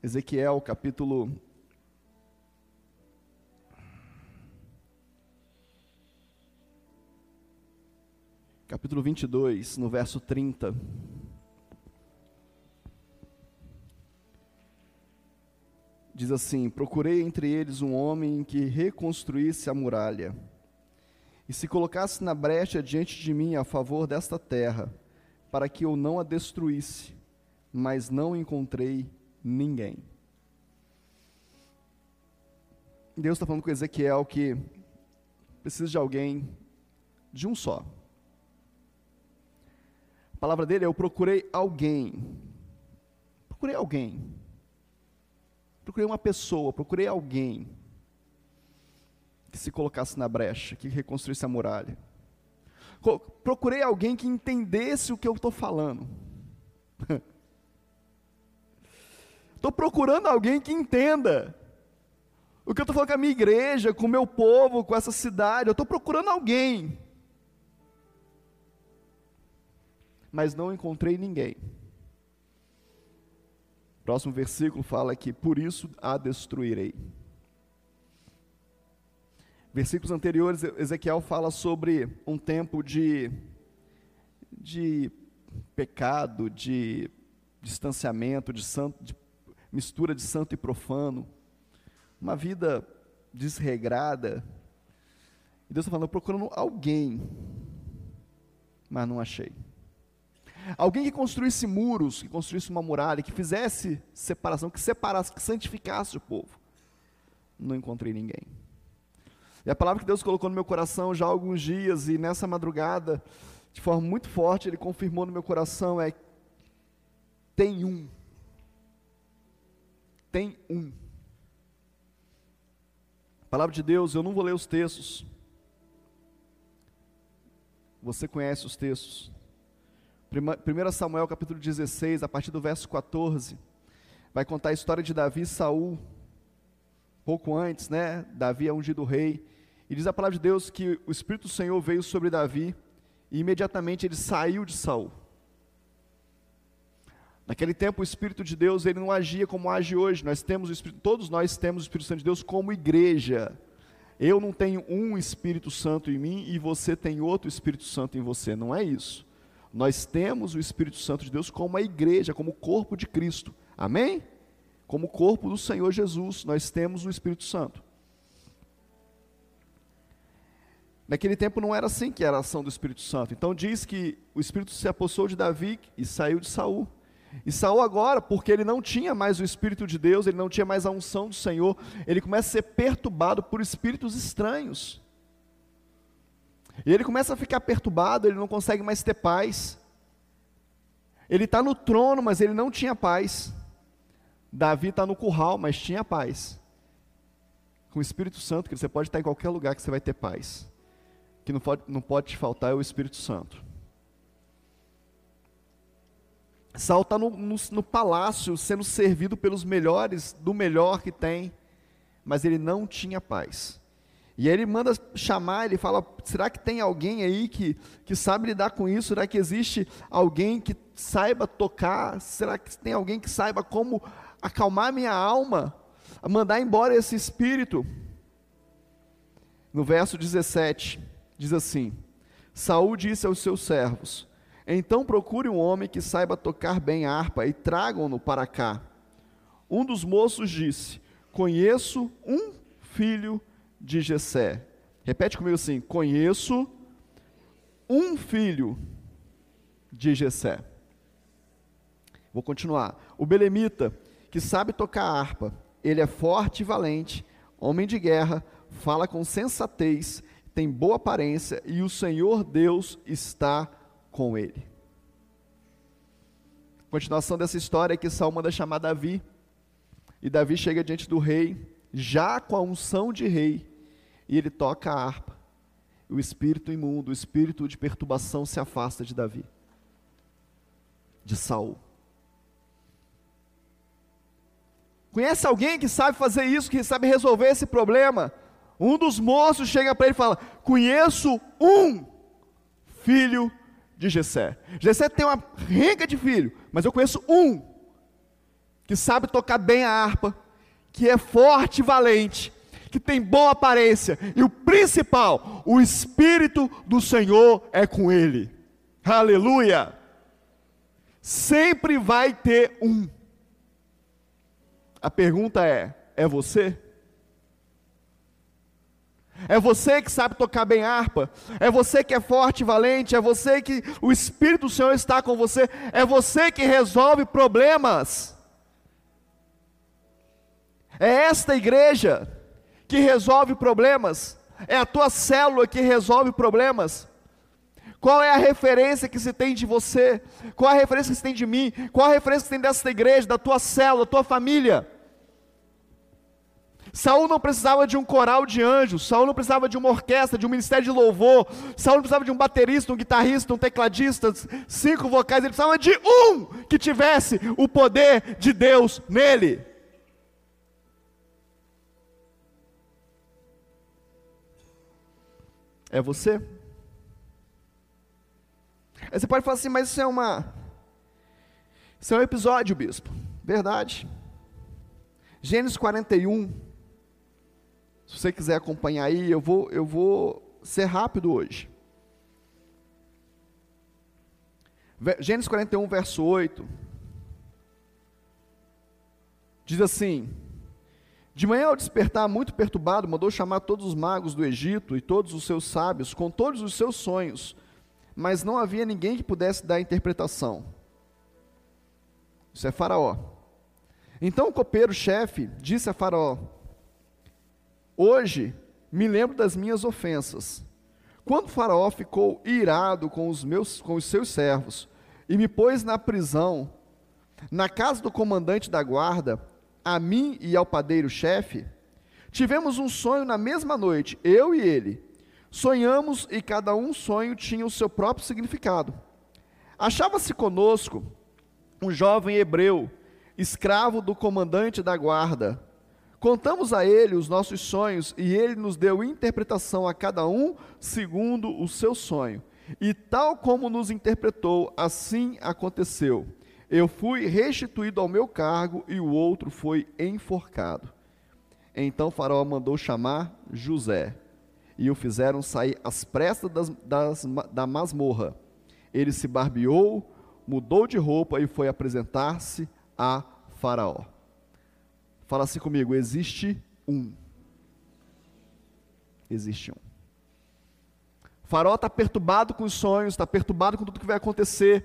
Ezequiel capítulo capítulo 22, no verso 30. Diz assim: Procurei entre eles um homem que reconstruísse a muralha e se colocasse na brecha diante de mim a favor desta terra, para que eu não a destruísse, mas não encontrei ninguém. Deus está falando com Ezequiel que precisa de alguém, de um só. A palavra dele é: Eu procurei alguém. Procurei alguém. Procurei uma pessoa, procurei alguém que se colocasse na brecha, que reconstruísse a muralha. Procurei alguém que entendesse o que eu estou falando. Estou procurando alguém que entenda o que eu estou falando com a minha igreja, com o meu povo, com essa cidade. Eu estou procurando alguém. Mas não encontrei ninguém. Próximo versículo fala que por isso a destruirei. Versículos anteriores, Ezequiel fala sobre um tempo de, de pecado, de distanciamento, de, santo, de mistura de santo e profano, uma vida desregrada. E Deus está falando, procurando alguém, mas não achei. Alguém que construísse muros, que construísse uma muralha, que fizesse separação, que separasse, que santificasse o povo. Não encontrei ninguém. E a palavra que Deus colocou no meu coração já há alguns dias, e nessa madrugada, de forma muito forte, Ele confirmou no meu coração: é tem um. Tem um. A palavra de Deus, eu não vou ler os textos. Você conhece os textos. 1 Samuel capítulo 16, a partir do verso 14, vai contar a história de Davi e Saul. Pouco antes, né? Davi é ungido rei. E diz a palavra de Deus que o Espírito do Senhor veio sobre Davi e imediatamente ele saiu de Saul. Naquele tempo o Espírito de Deus ele não agia como age hoje. Nós temos o Espírito, todos nós temos o Espírito Santo de Deus como igreja. Eu não tenho um Espírito Santo em mim e você tem outro Espírito Santo em você. Não é isso. Nós temos o Espírito Santo de Deus como a igreja, como o corpo de Cristo. Amém? Como o corpo do Senhor Jesus, nós temos o Espírito Santo. Naquele tempo não era assim que era a ação do Espírito Santo. Então diz que o Espírito se apossou de Davi e saiu de Saul. E Saul agora, porque ele não tinha mais o Espírito de Deus, ele não tinha mais a unção do Senhor, ele começa a ser perturbado por espíritos estranhos. E ele começa a ficar perturbado, ele não consegue mais ter paz. Ele está no trono, mas ele não tinha paz. Davi está no curral, mas tinha paz. Com o Espírito Santo, que você pode estar em qualquer lugar que você vai ter paz. Que não pode, não pode te faltar é o Espírito Santo. Saul está no, no, no palácio, sendo servido pelos melhores, do melhor que tem, mas ele não tinha paz. E aí ele manda chamar, ele fala: será que tem alguém aí que, que sabe lidar com isso? Será que existe alguém que saiba tocar? Será que tem alguém que saiba como acalmar minha alma? Mandar embora esse espírito? No verso 17, diz assim: Saul disse aos seus servos: Então procure um homem que saiba tocar bem a harpa e tragam-no para cá. Um dos moços disse: Conheço um filho de Jessé. Repete comigo assim: conheço um filho de Jessé. Vou continuar. O belemita, que sabe tocar harpa, ele é forte e valente, homem de guerra, fala com sensatez, tem boa aparência e o Senhor Deus está com ele. Continuação dessa história é que Saul manda chamar Davi. E Davi chega diante do rei, já com a unção de rei, e ele toca a harpa. O espírito imundo, o espírito de perturbação se afasta de Davi, de Saul. Conhece alguém que sabe fazer isso, que sabe resolver esse problema? Um dos moços chega para ele e fala: Conheço um filho de Jessé. Jessé tem uma renca de filho, mas eu conheço um que sabe tocar bem a harpa, que é forte e valente, que tem boa aparência, e o principal, o Espírito do Senhor é com ele. Aleluia! Sempre vai ter um. A pergunta é: é você? É você que sabe tocar bem harpa. É você que é forte e valente. É você que o Espírito do Senhor está com você. É você que resolve problemas. É esta igreja que resolve problemas. É a tua célula que resolve problemas. Qual é a referência que se tem de você? Qual a referência que se tem de mim? Qual a referência que se tem desta igreja, da tua célula, da tua família? Saul não precisava de um coral de anjos, Saul não precisava de uma orquestra, de um ministério de louvor, Saul não precisava de um baterista, um guitarrista, um tecladista, cinco vocais, ele precisava de um que tivesse o poder de Deus nele. É você? Aí você pode falar assim, mas isso é uma. Isso é um episódio, bispo. Verdade. Gênesis 41. Se você quiser acompanhar aí, eu vou, eu vou ser rápido hoje. Gênesis 41, verso 8. Diz assim: De manhã, ao despertar, muito perturbado, mandou chamar todos os magos do Egito e todos os seus sábios, com todos os seus sonhos mas não havia ninguém que pudesse dar interpretação. Isso é Faraó. Então o copeiro-chefe disse a Faraó: Hoje me lembro das minhas ofensas. Quando Faraó ficou irado com os, meus, com os seus servos e me pôs na prisão, na casa do comandante da guarda, a mim e ao padeiro-chefe, tivemos um sonho na mesma noite, eu e ele. Sonhamos e cada um sonho tinha o seu próprio significado. Achava-se conosco um jovem hebreu, escravo do comandante da guarda. Contamos a ele os nossos sonhos e ele nos deu interpretação a cada um segundo o seu sonho. E tal como nos interpretou, assim aconteceu. Eu fui restituído ao meu cargo e o outro foi enforcado. Então Faraó mandou chamar José e o fizeram sair às pressas das, das, da masmorra. Ele se barbeou, mudou de roupa e foi apresentar-se a Faraó. Fala assim comigo: existe um. Existe um. Faraó está perturbado com os sonhos, está perturbado com tudo que vai acontecer.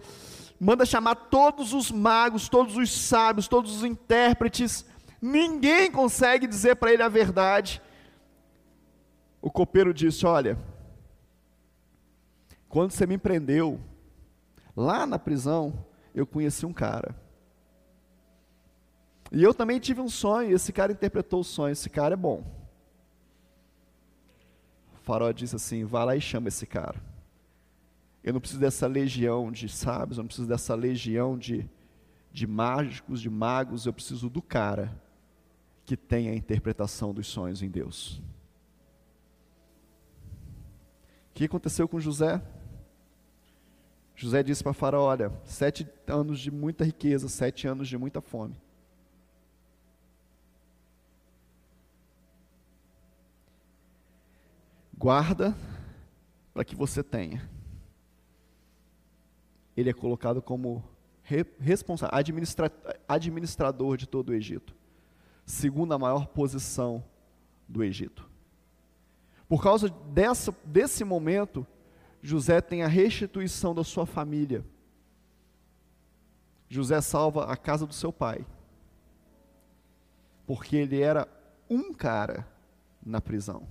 Manda chamar todos os magos, todos os sábios, todos os intérpretes. Ninguém consegue dizer para ele a verdade o copeiro disse: Olha, quando você me prendeu, lá na prisão, eu conheci um cara. E eu também tive um sonho, e esse cara interpretou o sonho. Esse cara é bom. O farol disse assim: vá lá e chama esse cara. Eu não preciso dessa legião de sábios, eu não preciso dessa legião de, de mágicos, de magos, eu preciso do cara que tem a interpretação dos sonhos em Deus. O que aconteceu com José? José disse para Faraó: Olha, sete anos de muita riqueza, sete anos de muita fome. Guarda para que você tenha. Ele é colocado como responsável, administra, administrador de todo o Egito, segunda maior posição do Egito. Por causa dessa, desse momento, José tem a restituição da sua família. José salva a casa do seu pai, porque ele era um cara na prisão.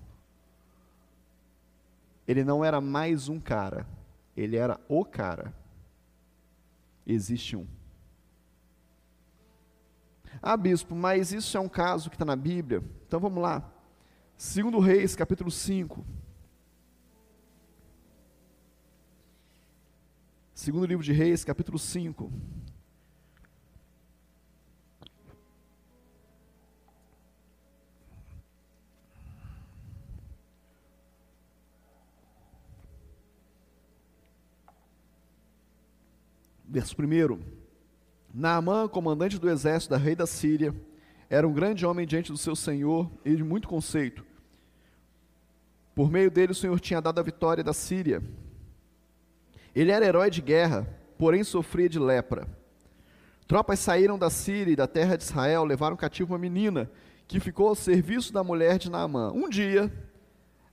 Ele não era mais um cara, ele era o cara. Existe um. Ah, bispo, mas isso é um caso que está na Bíblia. Então vamos lá. Segundo Reis, capítulo 5. Segundo livro de Reis, capítulo 5. Verso 1. Naamã, comandante do exército da rei da Síria, era um grande homem diante do seu senhor e de muito conceito. Por meio dele, o Senhor tinha dado a vitória da Síria. Ele era herói de guerra, porém sofria de lepra. Tropas saíram da Síria e da terra de Israel, levaram cativo uma menina, que ficou ao serviço da mulher de Naamã. Um dia,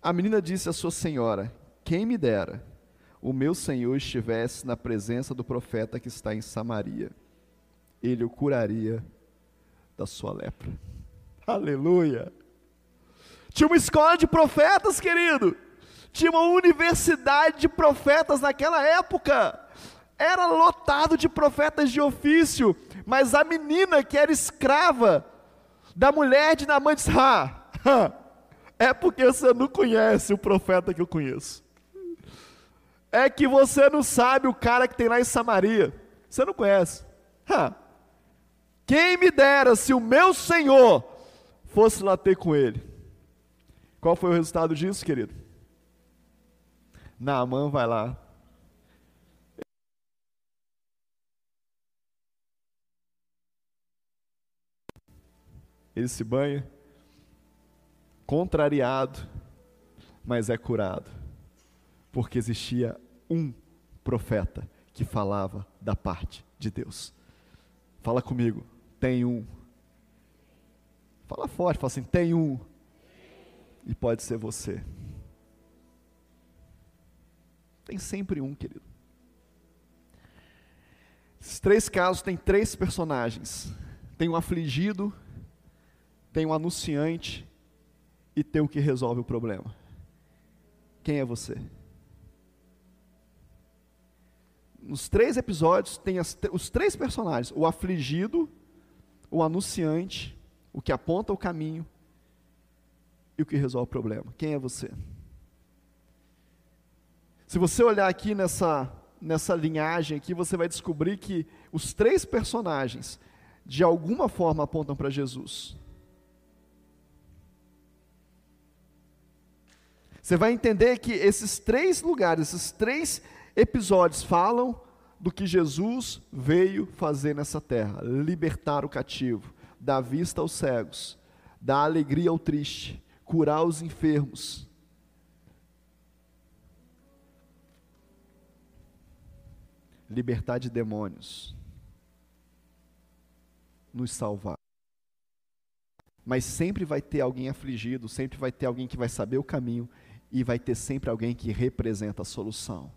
a menina disse à sua senhora: Quem me dera o meu senhor estivesse na presença do profeta que está em Samaria, ele o curaria da sua lepra. Aleluia! Tinha uma escola de profetas, querido. Tinha uma universidade de profetas naquela época. Era lotado de profetas de ofício. Mas a menina que era escrava da mulher de Naamã disse: ah, é porque você não conhece o profeta que eu conheço. É que você não sabe o cara que tem lá em Samaria. Você não conhece. Quem me dera se o meu Senhor fosse lá ter com ele. Qual foi o resultado disso, querido? Naamã vai lá. Ele se banha, contrariado, mas é curado, porque existia um profeta que falava da parte de Deus. Fala comigo, tem um. Fala forte, fala assim: tem um e pode ser você. Tem sempre um, querido. Esses três casos têm três personagens: tem um afligido, tem um anunciante e tem o que resolve o problema. Quem é você? Nos três episódios tem as, os três personagens: o afligido, o anunciante, o que aponta o caminho e o que resolve o problema. Quem é você? Se você olhar aqui nessa, nessa linhagem aqui, você vai descobrir que os três personagens, de alguma forma, apontam para Jesus. Você vai entender que esses três lugares, esses três episódios falam do que Jesus veio fazer nessa terra: libertar o cativo, dar vista aos cegos, dar alegria ao triste, curar os enfermos. Libertar de demônios. Nos salvar. Mas sempre vai ter alguém afligido, sempre vai ter alguém que vai saber o caminho e vai ter sempre alguém que representa a solução.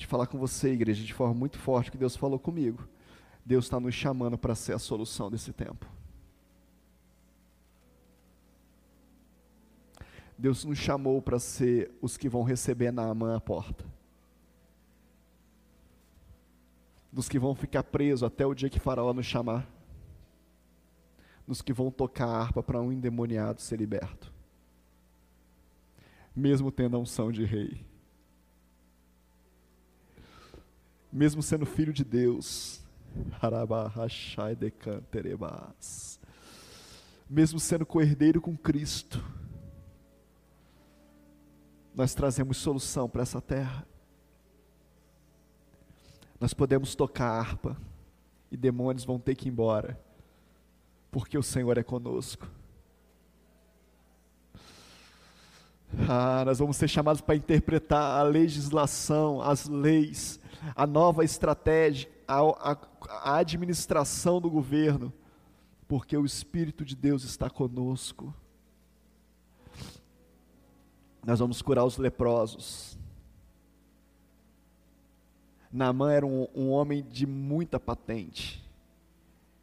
Eu falar com você, igreja, de forma muito forte, que Deus falou comigo. Deus está nos chamando para ser a solução desse tempo. Deus nos chamou para ser os que vão receber Naamã à porta. Dos que vão ficar presos até o dia que Faraó nos chamar. Dos que vão tocar a harpa para um endemoniado ser liberto. Mesmo tendo a unção de rei. Mesmo sendo filho de Deus. Mesmo sendo coerdeiro com Cristo nós trazemos solução para essa terra. Nós podemos tocar a harpa e demônios vão ter que ir embora, porque o Senhor é conosco. Ah, nós vamos ser chamados para interpretar a legislação, as leis, a nova estratégia, a, a, a administração do governo, porque o Espírito de Deus está conosco. Nós vamos curar os leprosos. Naamã era um, um homem de muita patente,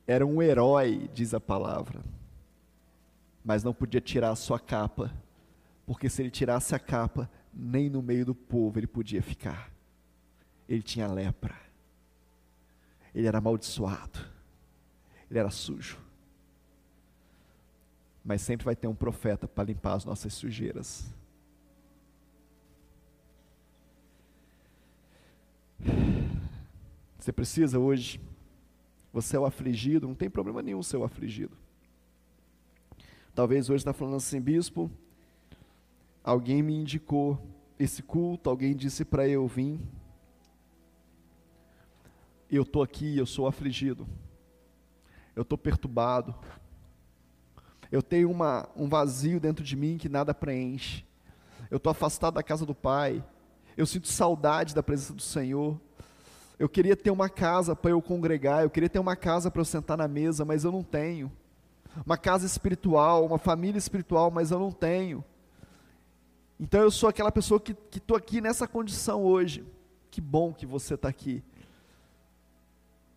era um herói, diz a palavra, mas não podia tirar a sua capa, porque se ele tirasse a capa, nem no meio do povo ele podia ficar. Ele tinha lepra, ele era amaldiçoado, ele era sujo. Mas sempre vai ter um profeta para limpar as nossas sujeiras. Você precisa hoje, você é o afligido, não tem problema nenhum ser o afligido. Talvez hoje está falando assim, bispo, alguém me indicou esse culto, alguém disse para eu vir. eu estou aqui, eu sou afligido, eu estou perturbado, eu tenho uma, um vazio dentro de mim que nada preenche, eu estou afastado da casa do Pai, eu sinto saudade da presença do Senhor, eu queria ter uma casa para eu congregar, eu queria ter uma casa para eu sentar na mesa, mas eu não tenho. Uma casa espiritual, uma família espiritual, mas eu não tenho. Então eu sou aquela pessoa que estou aqui nessa condição hoje. Que bom que você está aqui.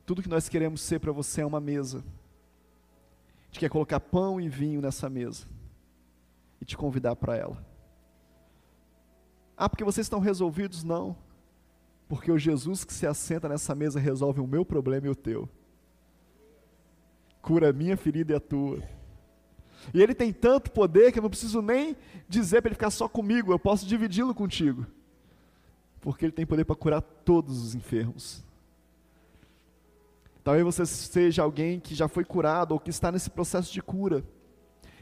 Tudo que nós queremos ser para você é uma mesa. A gente quer colocar pão e vinho nessa mesa e te convidar para ela. Ah, porque vocês estão resolvidos? Não. Porque o Jesus que se assenta nessa mesa resolve o meu problema e o teu. Cura a minha ferida e a tua. E ele tem tanto poder que eu não preciso nem dizer para ele ficar só comigo, eu posso dividi-lo contigo. Porque ele tem poder para curar todos os enfermos. Talvez você seja alguém que já foi curado ou que está nesse processo de cura,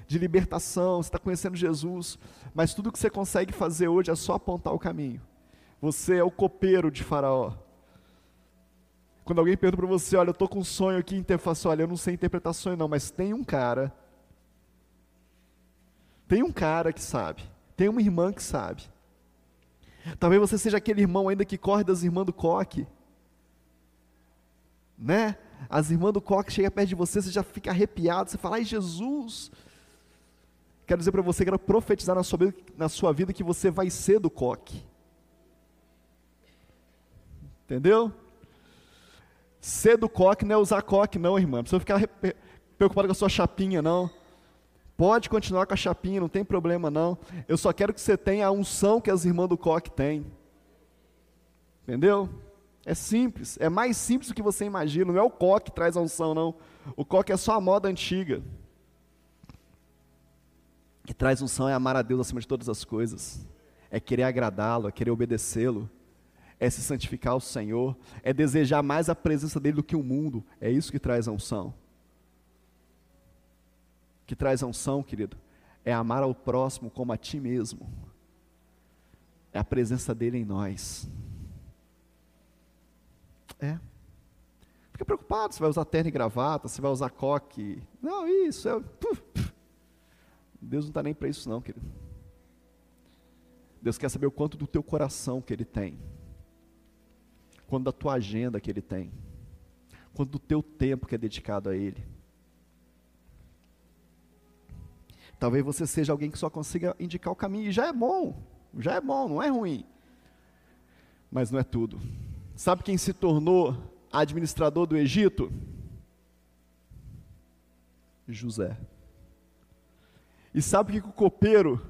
de libertação, está conhecendo Jesus, mas tudo que você consegue fazer hoje é só apontar o caminho. Você é o copeiro de Faraó. Quando alguém pergunta para você, olha, eu estou com um sonho aqui, assim, olha, eu não sei interpretar sonho não, mas tem um cara, tem um cara que sabe, tem uma irmã que sabe. Talvez você seja aquele irmão ainda que corre das irmãs do coque, né? As irmãs do coque chegam perto de você, você já fica arrepiado, você fala, ai Jesus, quero dizer para você, quero profetizar na sua, na sua vida que você vai ser do coque. Entendeu? Ser do coque não é usar coque, não, irmã. Não precisa ficar preocupado com a sua chapinha, não. Pode continuar com a chapinha, não tem problema, não. Eu só quero que você tenha a unção que as irmãs do coque têm. Entendeu? É simples, é mais simples do que você imagina. Não é o coque que traz a unção, não. O coque é só a moda antiga. O que traz unção é amar a Deus acima de todas as coisas. É querer agradá-lo, é querer obedecê-lo é se santificar ao Senhor, é desejar mais a presença dele do que o mundo. É isso que traz a unção. Que traz a unção, querido, é amar ao próximo como a ti mesmo. É a presença dele em nós. É. Fica preocupado se vai usar terno e gravata, se vai usar coque. Não, isso é. Deus não está nem para isso, não, querido. Deus quer saber o quanto do teu coração que Ele tem quanto da tua agenda que Ele tem, quanto do teu tempo que é dedicado a Ele. Talvez você seja alguém que só consiga indicar o caminho, e já é bom, já é bom, não é ruim. Mas não é tudo. Sabe quem se tornou administrador do Egito? José. E sabe o que o copeiro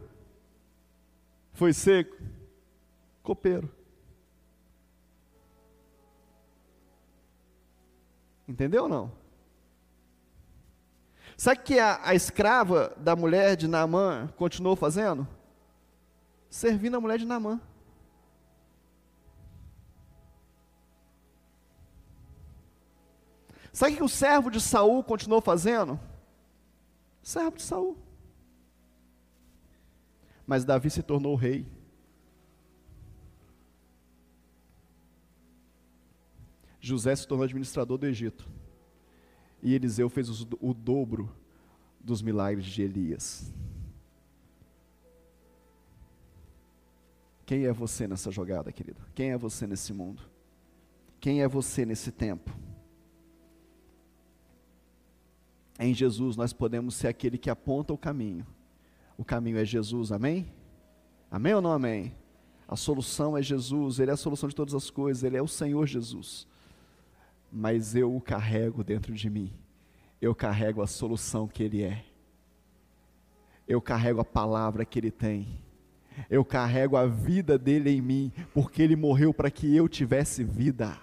foi ser? Copeiro. Entendeu ou não? Sabe o que a, a escrava da mulher de Naamã continuou fazendo? Servindo a mulher de Naamã. Sabe o que o servo de Saul continuou fazendo? Servo de Saul. Mas Davi se tornou rei. José se tornou administrador do Egito. E Eliseu fez o, dobro dos milagres de Elias. Quem é você nessa jogada, querido? Quem é você nesse mundo? Quem é você nesse tempo? Em Jesus nós podemos ser aquele que aponta o caminho. O caminho é Jesus, amém? Amém ou não amém? A solução é Jesus, Ele é a solução de todas as coisas, Ele é o Senhor Jesus mas eu o carrego dentro de mim. Eu carrego a solução que Ele é. Eu carrego a palavra que Ele tem. Eu carrego a vida dele em mim, porque Ele morreu para que eu tivesse vida.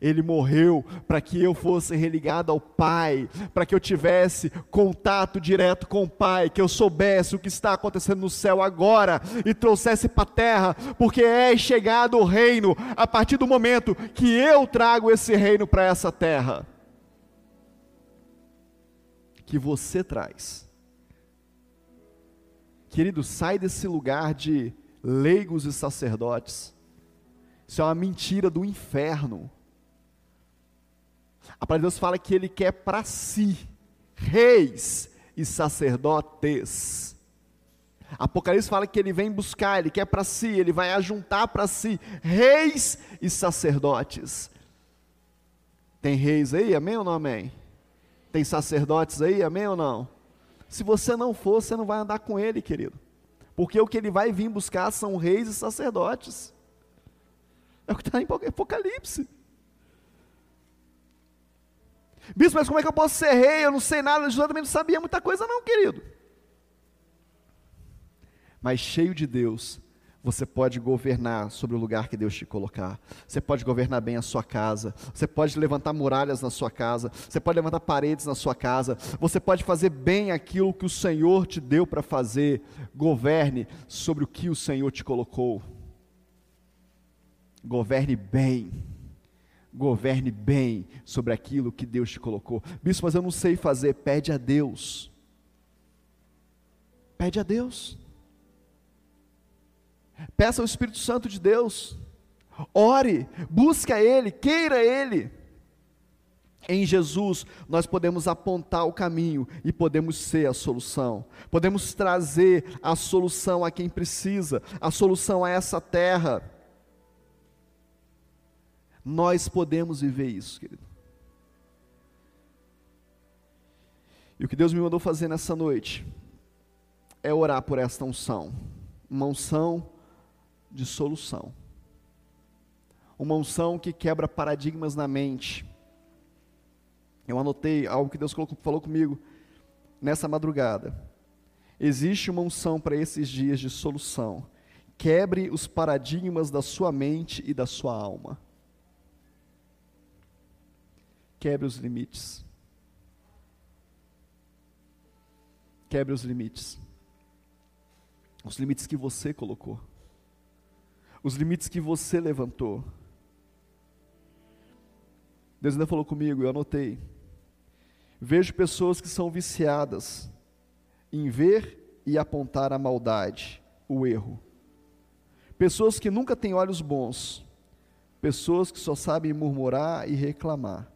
Ele morreu para que eu fosse religado ao Pai, para que eu tivesse contato direto com o Pai, que eu soubesse o que está acontecendo no céu agora e trouxesse para a terra, porque é chegado o reino a partir do momento que eu trago esse reino para essa terra. Que você traz. Querido, sai desse lugar de leigos e sacerdotes. Isso é uma mentira do inferno A palavra de Deus fala que ele quer para si reis e sacerdotes. Apocalipse fala que ele vem buscar, ele quer para si, ele vai ajuntar para si reis e sacerdotes. Tem reis aí, amém ou não amém? Tem sacerdotes aí, amém ou não? Se você não for, você não vai andar com ele, querido. Porque o que ele vai vir buscar são reis e sacerdotes. É o que está em Apocalipse. Bispo, mas como é que eu posso ser rei? Eu não sei nada, José também não sabia muita coisa, não, querido. Mas cheio de Deus, você pode governar sobre o lugar que Deus te colocar. Você pode governar bem a sua casa. Você pode levantar muralhas na sua casa. Você pode levantar paredes na sua casa. Você pode fazer bem aquilo que o Senhor te deu para fazer. Governe sobre o que o Senhor te colocou. Governe bem. Governe bem sobre aquilo que Deus te colocou. Bispo, mas eu não sei fazer. Pede a Deus. Pede a Deus. Peça ao Espírito Santo de Deus. Ore, busque a Ele, queira Ele. Em Jesus, nós podemos apontar o caminho e podemos ser a solução. Podemos trazer a solução a quem precisa, a solução a essa terra. Nós podemos viver isso, querido. E o que Deus me mandou fazer nessa noite é orar por esta unção. Uma unção de solução. Uma unção que quebra paradigmas na mente. Eu anotei algo que Deus falou comigo nessa madrugada. Existe uma unção para esses dias de solução. Quebre os paradigmas da sua mente e da sua alma. Quebre os limites. Quebre os limites. Os limites que você colocou os limites que você levantou. Deus ainda falou comigo, eu anotei. Vejo pessoas que são viciadas em ver e apontar a maldade, o erro. Pessoas que nunca têm olhos bons. Pessoas que só sabem murmurar e reclamar.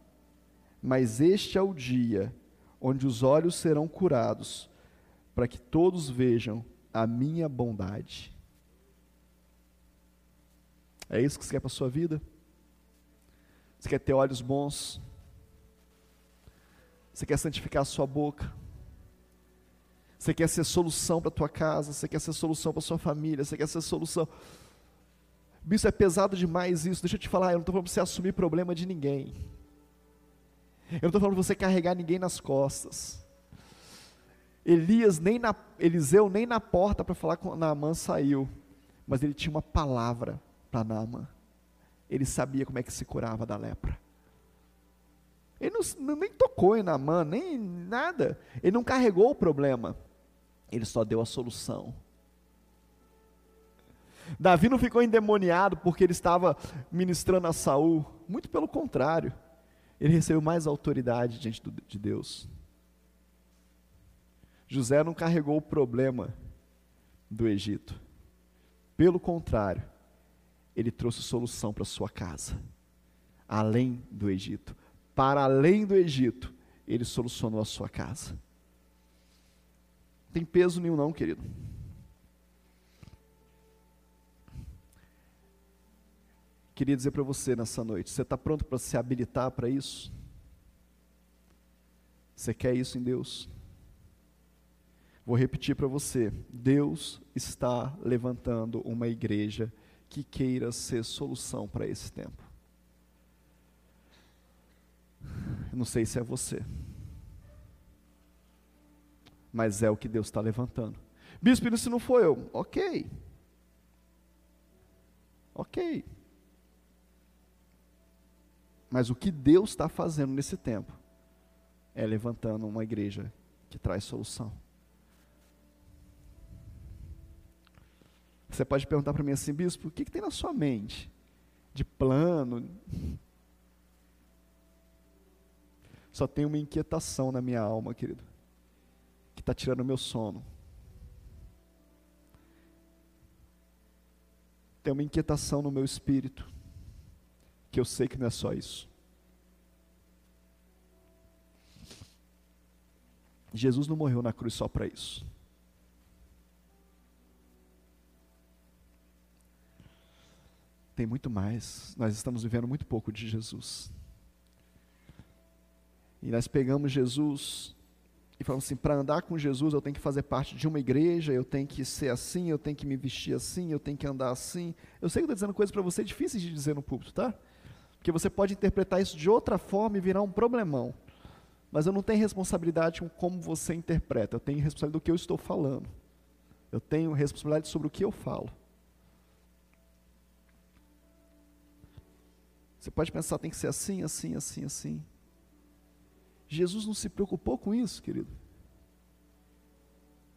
Mas este é o dia onde os olhos serão curados, para que todos vejam a minha bondade. É isso que você quer para a sua vida? Você quer ter olhos bons? Você quer santificar a sua boca? Você quer ser solução para a tua casa? Você quer ser solução para a sua família? Você quer ser solução? Bicho, é pesado demais isso. Deixa eu te falar, eu não estou falando para você assumir problema de ninguém. Eu não estou falando para você carregar ninguém nas costas. Elias nem na, Eliseu nem na porta para falar com Naamã saiu, mas ele tinha uma palavra para Naamã. Ele sabia como é que se curava da lepra. Ele não, nem tocou em Naamã, nem nada. Ele não carregou o problema. Ele só deu a solução. Davi não ficou endemoniado porque ele estava ministrando a Saul. Muito pelo contrário. Ele recebeu mais autoridade diante de Deus. José não carregou o problema do Egito. Pelo contrário, ele trouxe solução para sua casa, além do Egito. Para além do Egito, ele solucionou a sua casa. Não tem peso nenhum, não, querido. Queria dizer para você nessa noite: você está pronto para se habilitar para isso? Você quer isso em Deus? Vou repetir para você: Deus está levantando uma igreja que queira ser solução para esse tempo. Eu não sei se é você, mas é o que Deus está levantando. Bispo, se não foi eu, ok, ok. Mas o que Deus está fazendo nesse tempo é levantando uma igreja que traz solução. Você pode perguntar para mim assim, bispo, o que, que tem na sua mente? De plano? Só tem uma inquietação na minha alma, querido, que está tirando o meu sono. Tem uma inquietação no meu espírito, que eu sei que não é só isso. Jesus não morreu na cruz só para isso. Tem muito mais. Nós estamos vivendo muito pouco de Jesus. E nós pegamos Jesus e falamos assim: para andar com Jesus, eu tenho que fazer parte de uma igreja, eu tenho que ser assim, eu tenho que me vestir assim, eu tenho que andar assim. Eu sei que eu estou dizendo coisas para você difíceis de dizer no púlpito, tá? Porque você pode interpretar isso de outra forma e virar um problemão. Mas eu não tenho responsabilidade com como você interpreta, eu tenho responsabilidade do que eu estou falando. Eu tenho responsabilidade sobre o que eu falo. Você pode pensar, tem que ser assim, assim, assim, assim. Jesus não se preocupou com isso, querido.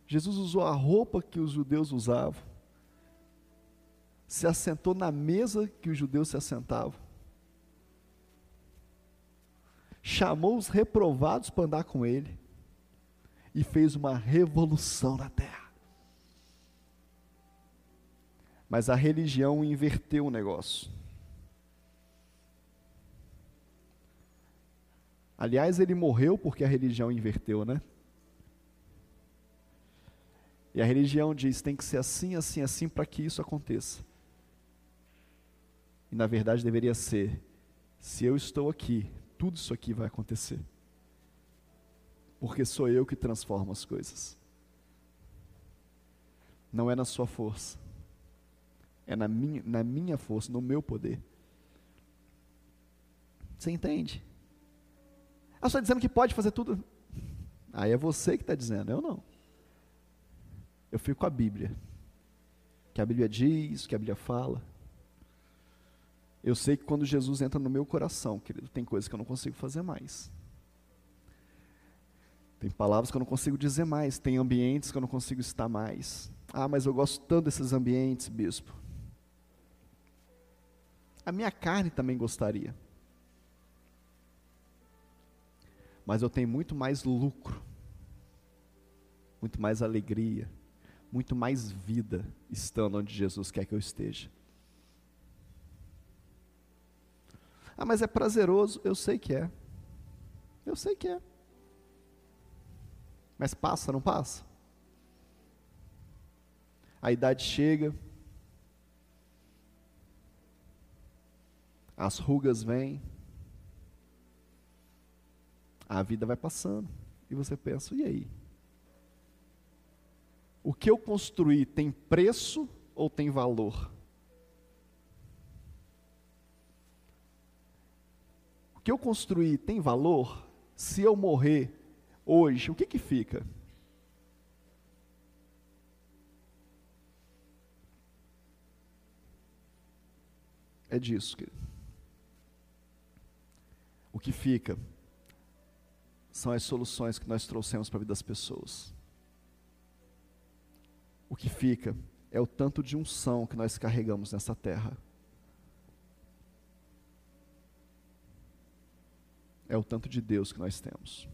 Jesus usou a roupa que os judeus usavam, se assentou na mesa que os judeus se assentavam, chamou os reprovados para andar com ele e fez uma revolução na terra. Mas a religião inverteu o negócio. Aliás, ele morreu porque a religião inverteu, né? E a religião diz: tem que ser assim, assim, assim para que isso aconteça. E na verdade deveria ser: se eu estou aqui, tudo isso aqui vai acontecer. Porque sou eu que transformo as coisas. Não é na sua força, é na minha, na minha força, no meu poder. Você entende? Ah, está dizendo que pode fazer tudo. Aí é você que está dizendo, eu não. Eu fico com a Bíblia. Que a Bíblia diz, que a Bíblia fala. Eu sei que quando Jesus entra no meu coração, querido, tem coisas que eu não consigo fazer mais. Tem palavras que eu não consigo dizer mais, tem ambientes que eu não consigo estar mais. Ah, mas eu gosto tanto desses ambientes, bispo. A minha carne também gostaria. mas eu tenho muito mais lucro, muito mais alegria, muito mais vida estando onde Jesus quer que eu esteja. Ah, mas é prazeroso, eu sei que é. Eu sei que é. Mas passa, não passa? A idade chega, as rugas vêm, a vida vai passando. E você pensa, e aí? O que eu construí tem preço ou tem valor? Que eu construí tem valor? Se eu morrer hoje, o que que fica? É disso, querido. O que fica são as soluções que nós trouxemos para a vida das pessoas. O que fica é o tanto de unção que nós carregamos nessa terra. É o tanto de Deus que nós temos.